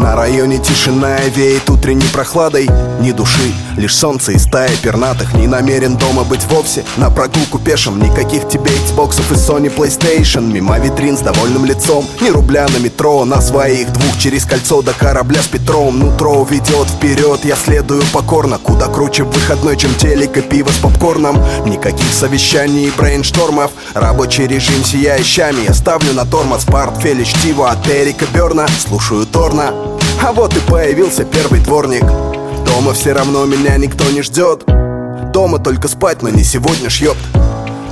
На районе тишина и веет утренней прохладой. Ни души, лишь солнце и стая пернатых. Не намерен дома быть вовсе, на прогулку пешим. Никаких тебе Xboxов и Sony PlayStation. Мимо витрин с довольным лицом. Ни рубля на метро, на своих двух Через кольцо до корабля с Петром. Нутро ведет вперед, я следую покорно. Куда круче выходной, чем телек и пиво с попкорном. Никаких совещаний и брейнштормов. Рабочий режим сияющими. Я ставлю на тормоз портфель чтиво от Эрика Берна. Слушаю Торна а вот и появился первый дворник. Дома все равно меня никто не ждет. Дома только спать, но не сегодня шьет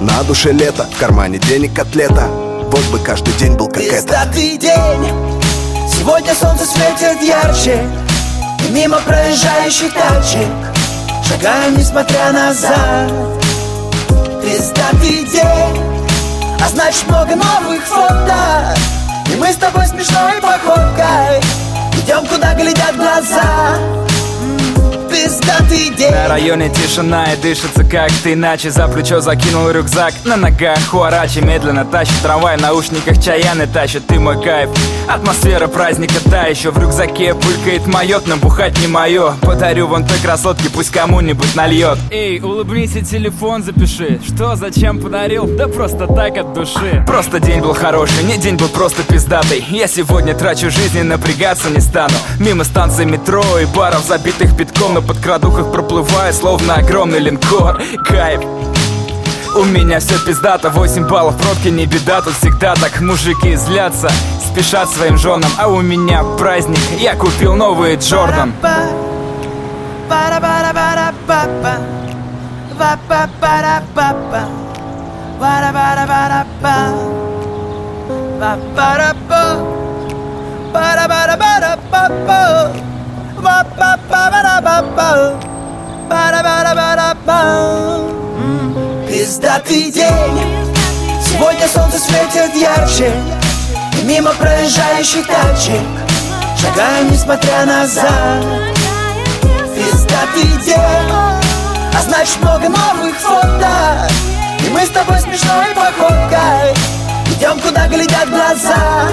На душе лето, в кармане денег котлета. Вот бы каждый день был как это. День. Сегодня солнце светит ярче. И мимо проезжающих тачек Шагаем, несмотря назад. Пиздатый день. А значит много новых фото И мы с тобой смешной походкой Идем, куда глядят глаза день. На районе тишина и дышится как-то иначе. За плечо закинул рюкзак, на ногах хуарачи Медленно тащит трамвай, в наушниках чаяны тащит Ты мой кайф, атмосфера праздника та еще В рюкзаке булькает майот, но бухать не мое Подарю вон той красотке, пусть кому-нибудь нальет. Эй, улыбнись и телефон запиши. Что, зачем подарил? Да просто так от души. Просто день был хороший, не день был просто пиздатый. Я сегодня трачу жизнь и напрягаться не стану. Мимо станции метро и баров, забитых битком Но под крадухах проплывает, словно огромный линкор. Кайф. У меня все пиздато, 8 баллов в пробке не беда Тут всегда так мужики злятся, спешат своим женам А у меня праздник, я купил новый Джордан Пиздатый день. Сегодня солнце светит ярче. Мимо проезжающих тачек. Шагаем, несмотря назад. Пиздатый день. А значит много новых фото. И мы с тобой смешной походкой. Идем, куда глядят глаза